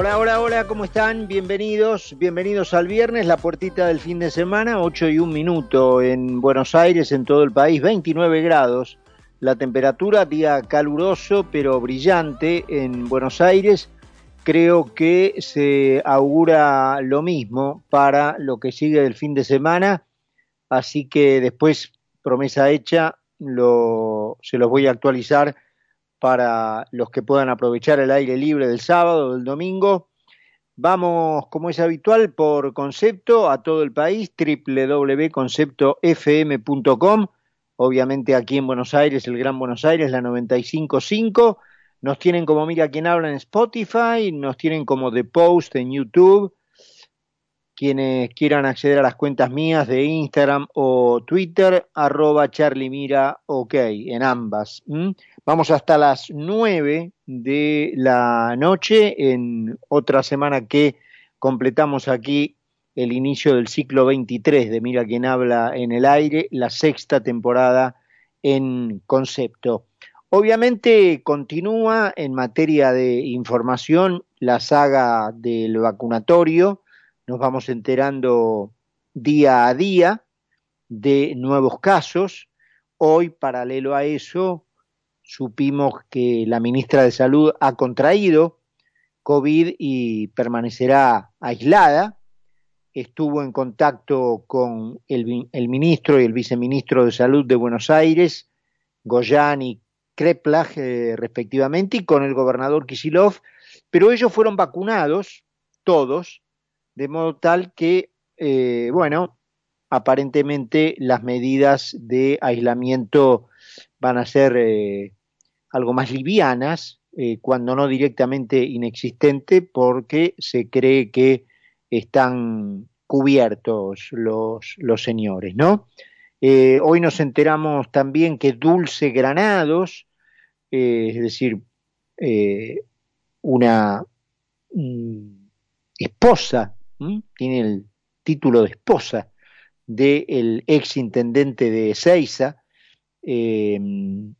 Hola, hola, hola, ¿cómo están? Bienvenidos, bienvenidos al viernes, la puertita del fin de semana, 8 y un minuto en Buenos Aires, en todo el país, 29 grados. La temperatura, día caluroso pero brillante en Buenos Aires. Creo que se augura lo mismo para lo que sigue del fin de semana. Así que después, promesa hecha, se los voy a actualizar para los que puedan aprovechar el aire libre del sábado, del domingo. Vamos, como es habitual, por concepto a todo el país, www.conceptofm.com. Obviamente aquí en Buenos Aires, el Gran Buenos Aires, la 955. Nos tienen como Mira quien habla en Spotify, nos tienen como The Post en YouTube quienes quieran acceder a las cuentas mías de Instagram o Twitter, arroba Mira, ok, en ambas. Vamos hasta las 9 de la noche, en otra semana que completamos aquí el inicio del ciclo 23 de Mira quien habla en el aire, la sexta temporada en concepto. Obviamente continúa en materia de información la saga del vacunatorio, nos vamos enterando día a día de nuevos casos. Hoy, paralelo a eso, supimos que la ministra de Salud ha contraído COVID y permanecerá aislada. Estuvo en contacto con el, ministro y el viceministro de Salud de Buenos Aires, Goyan y Kreplach, eh, respectivamente, y con el gobernador Kisilov, pero ellos fueron vacunados, todos, de modo tal que, eh, bueno, aparentemente las medidas de aislamiento van a ser eh, algo más livianas, eh, cuando no directamente inexistente, porque se cree que están cubiertos los, los señores, ¿no? hoy nos enteramos también que Dulce Granados, es decir, una mm, esposa tiene el título de esposa del ex intendente de Ezeiza, em,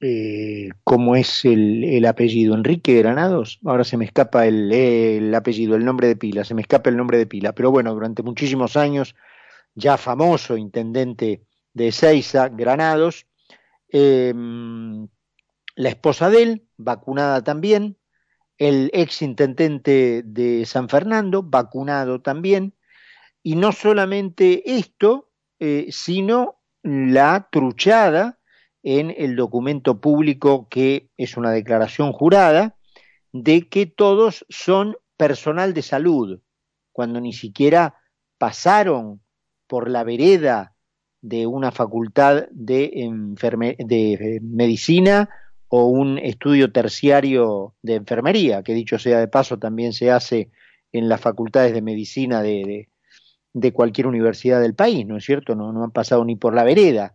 eh, ¿cómo es el, apellido? Enrique Granados, ahora se me escapa el, apellido, el nombre de pila, se me escapa el nombre de pila, pero bueno, durante muchísimos años, ya famoso intendente de Ezeiza, Granados, em, la esposa de él, vacunada también, el ex intendente de San Fernando, vacunado también, y no solamente esto, eh, sino la truchada en el documento público que es una declaración jurada de que todos son personal de salud, cuando ni siquiera pasaron por la vereda de una facultad de, de medicina o un estudio terciario de enfermería, que dicho sea de paso también se hace en las facultades de medicina de, de, cualquier universidad del país, ¿no es cierto? No, no, han pasado ni por la vereda,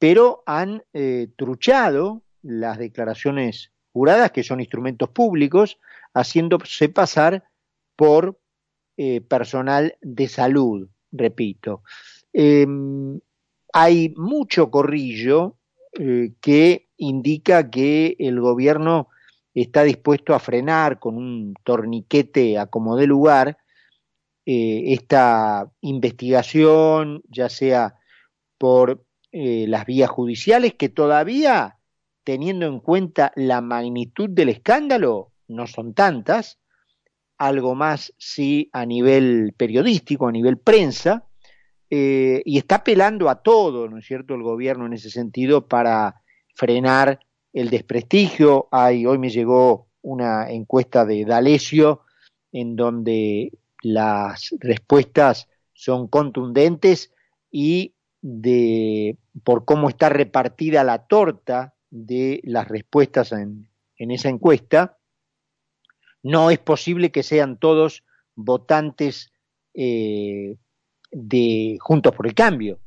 pero han eh, truchado las declaraciones juradas, que son instrumentos públicos, haciéndose pasar por eh, personal de salud, repito. Em, hay mucho corrillo eh, que indica que el gobierno está dispuesto a frenar con un torniquete a como de lugar eh, esta investigación, ya sea por eh, las vías judiciales, que todavía, teniendo en cuenta la magnitud del escándalo, no son tantas, algo más sí a nivel periodístico, a nivel prensa, eh, y está apelando a todo, ¿no es cierto?, el gobierno en ese sentido para frenar el desprestigio. Hoy me llegó una encuesta de D'Alessio en donde las respuestas son contundentes y de por cómo está repartida la torta de las respuestas en, esa encuesta, no es posible que sean todos votantes eh, de Juntos por el Cambio.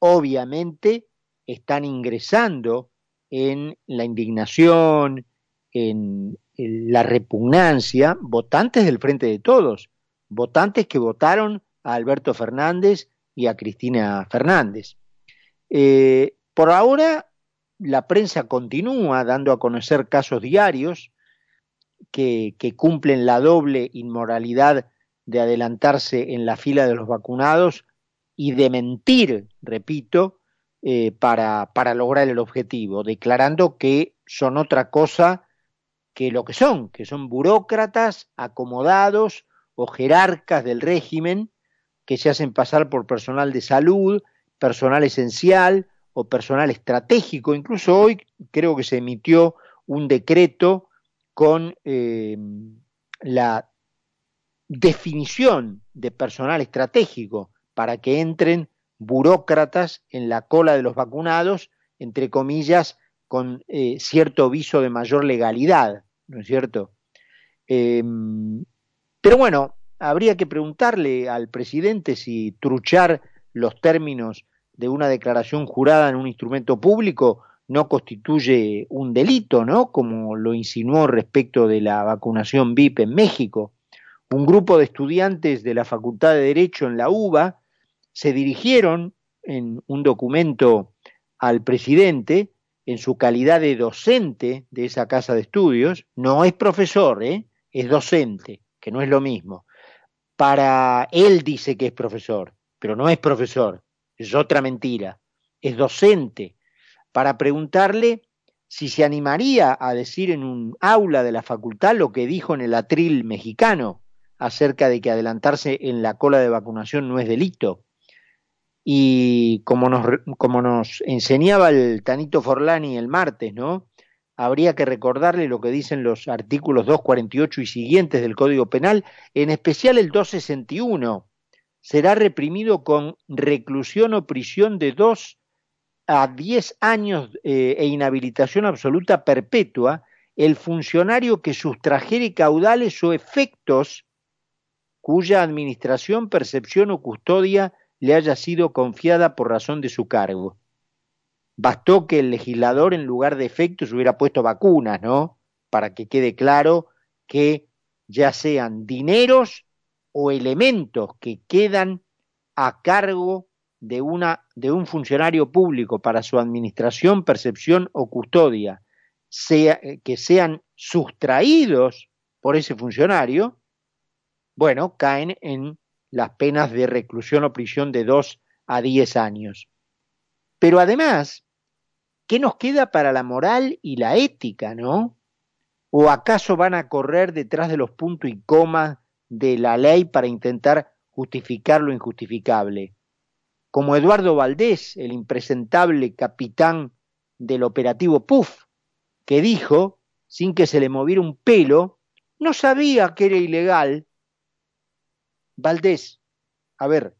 Obviamente están ingresando en la indignación, en, la repugnancia, votantes del Frente de Todos, votantes que votaron a Alberto Fernández y a Cristina Fernández. Eh, por ahora, la prensa continúa dando a conocer casos diarios que, cumplen la doble inmoralidad de adelantarse en la fila de los vacunados y de mentir, repito, eh, para, para lograr el objetivo, declarando que son otra cosa que lo que son, que son burócratas acomodados o jerarcas del régimen que se hacen pasar por personal de salud, personal esencial o personal estratégico. Incluso hoy creo que se emitió un decreto con eh, la definición de personal estratégico para que entren burócratas en la cola de los vacunados, entre comillas, con eh, cierto viso de mayor legalidad, ¿no es cierto? Em, pero bueno, habría que preguntarle al presidente si truchar los términos de una declaración jurada en un instrumento público no constituye un delito, ¿no? Como lo insinuó respecto de la vacunación VIP en México. Un grupo de estudiantes de la Facultad de Derecho en la UBA se dirigieron en un documento al presidente en su calidad de docente de esa casa de estudios, no es profesor, ¿eh? es docente, que no es lo mismo. Para él dice que es profesor, pero no es profesor, es otra mentira, es docente, para preguntarle si se animaría a decir en un aula de la facultad lo que dijo en el atril mexicano acerca de que adelantarse en la cola de vacunación no es delito. Y como nos, como nos enseñaba el Tanito Forlani el martes, ¿no? Habría que recordarle lo que dicen los artículos 248 y siguientes del Código Penal, en especial el 261. Será reprimido con reclusión o prisión de dos a diez años eh, e inhabilitación absoluta perpetua el funcionario que sustrajere caudales o efectos cuya administración, percepción o custodia le haya sido confiada por razón de su cargo. Bastó que el legislador en lugar de efectos hubiera puesto vacunas, ¿no? Para que quede claro que ya sean dineros o elementos que quedan a cargo de, una, de un funcionario público para su administración, percepción o custodia, sea, eh, que sean sustraídos por ese funcionario, bueno, caen en las penas de reclusión o prisión de 2 a 10 años. Pero además, ¿qué nos queda para la moral y la ética, no? ¿O acaso van a correr detrás de los puntos y comas de la ley para intentar justificar lo injustificable? Como Eduardo Valdés, el impresentable capitán del operativo PUF, que dijo, sin que se le moviera un pelo, no sabía que era ilegal Valdés, a ver,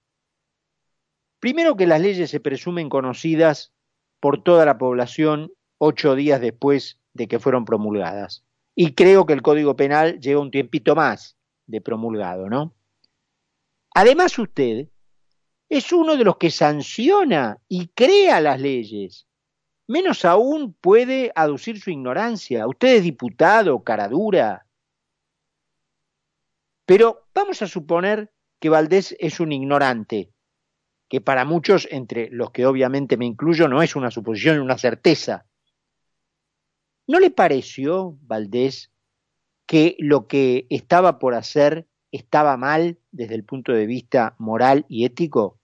primero que las leyes se presumen conocidas por toda la población ocho días después de que fueron promulgadas. Y creo que el Código Penal lleva un tiempito más de promulgado, ¿no? Además usted es uno de los que sanciona y crea las leyes. Menos aún puede aducir su ignorancia. Usted es diputado, caradura, pero vamos a suponer que Valdés es un ignorante, que para muchos, entre los que obviamente me incluyo, no es una suposición, una certeza. ¿No le pareció, Valdés, que lo que estaba por hacer estaba mal desde el punto de vista moral y ético?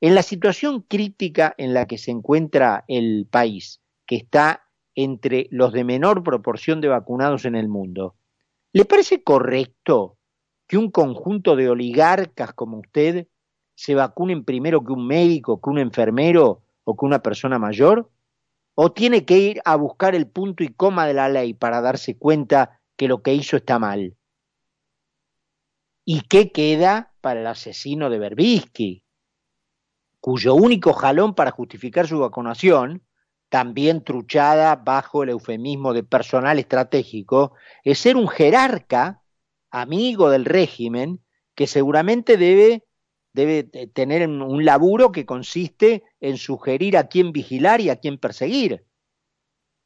En la situación crítica en la que se encuentra el país, que está entre los de menor proporción de vacunados en el mundo, ¿le parece correcto que un conjunto de oligarcas como usted se vacunen primero que un médico, que un enfermero o que una persona mayor? ¿O tiene que ir a buscar el punto y coma de la ley para darse cuenta que lo que hizo está mal? ¿Y qué queda para el asesino de Berbisky, cuyo único jalón para justificar su vacunación, también truchada bajo el eufemismo de personal estratégico, es ser un jerarca amigo del régimen que seguramente debe, debe tener un laburo que consiste en sugerir a quién vigilar y a quién perseguir,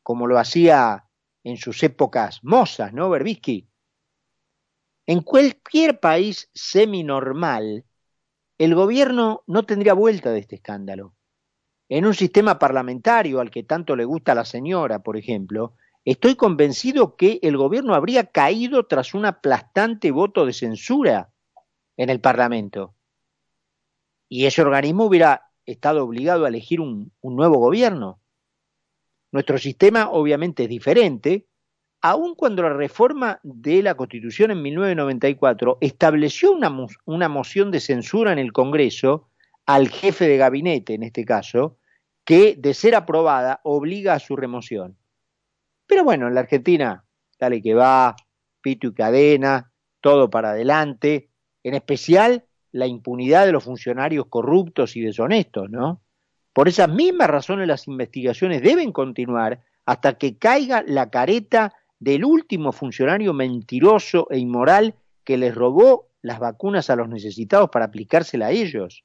como lo hacía en sus épocas mozas, ¿no, Berbisky? En cualquier país semi-normal, el gobierno no tendría vuelta de este escándalo. En un sistema parlamentario al que tanto le gusta la señora, por ejemplo, estoy convencido que el gobierno habría caído tras un aplastante voto de censura en el Parlamento. Y ese organismo hubiera estado obligado a elegir un, nuevo gobierno. Nuestro sistema obviamente es diferente, aun cuando la reforma de la Constitución en 1994 estableció una, una, moción de censura en el Congreso al jefe de gabinete, en este caso, que, de ser aprobada, obliga a su remoción. Pero bueno, en la Argentina, dale que va, pito y cadena, todo para adelante, en especial la impunidad de los funcionarios corruptos y deshonestos, ¿no? Por esas mismas razones las investigaciones deben continuar hasta que caiga la careta del último funcionario mentiroso e inmoral que les robó las vacunas a los necesitados para aplicársela a ellos.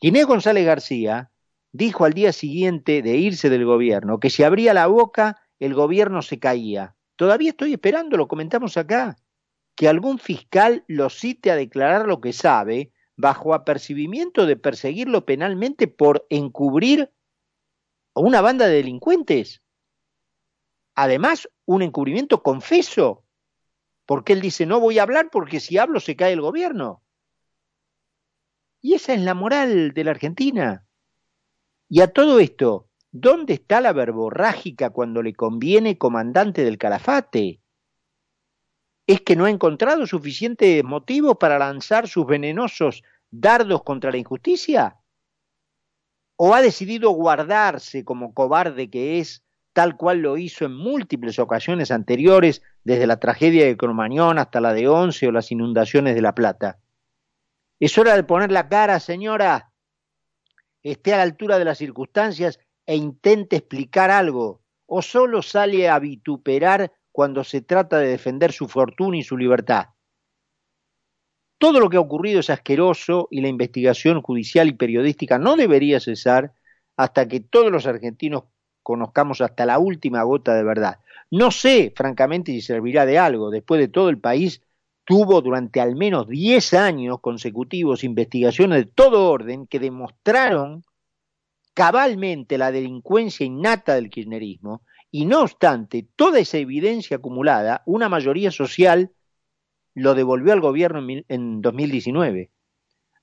Ginés González García dijo al día siguiente de irse del gobierno que si abría la boca el gobierno se caía. Todavía estoy esperando, lo comentamos acá, que algún fiscal lo cite a declarar lo que sabe bajo apercibimiento de perseguirlo penalmente por encubrir a una banda de delincuentes. Además, un encubrimiento confeso, porque él dice, no voy a hablar porque si hablo se cae el gobierno. Y esa es la moral de la Argentina. Y a todo esto, ¿dónde está la verborrágica cuando le conviene comandante del calafate? ¿Es que no ha encontrado suficientes motivos para lanzar sus venenosos dardos contra la injusticia? ¿O ha decidido guardarse como cobarde que es tal cual lo hizo en múltiples ocasiones anteriores, desde la tragedia de Cromañón hasta la de Once o las inundaciones de La Plata. Es hora de poner la cara, señora. Esté a la altura de las circunstancias e intente explicar algo, o solo sale a vituperar cuando se trata de defender su fortuna y su libertad. Todo lo que ha ocurrido es asqueroso y la investigación judicial y periodística no debería cesar hasta que todos los argentinos conozcamos hasta la última gota de verdad. No sé, francamente, si servirá de algo. Después de todo, el país tuvo durante al menos 10 años consecutivos investigaciones de todo orden que demostraron cabalmente la delincuencia innata del kirchnerismo y no obstante toda esa evidencia acumulada, una mayoría social lo devolvió al gobierno en 2019.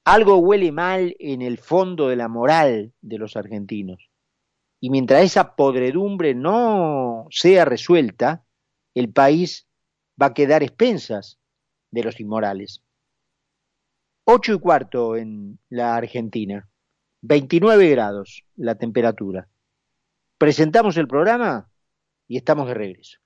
Algo huele mal en el fondo de la moral de los argentinos. Y mientras esa podredumbre no sea resuelta, el país va a quedar expensas de los inmorales. Ocho y cuarto en la Argentina, 29 grados la temperatura. Presentamos el programa y estamos de regreso.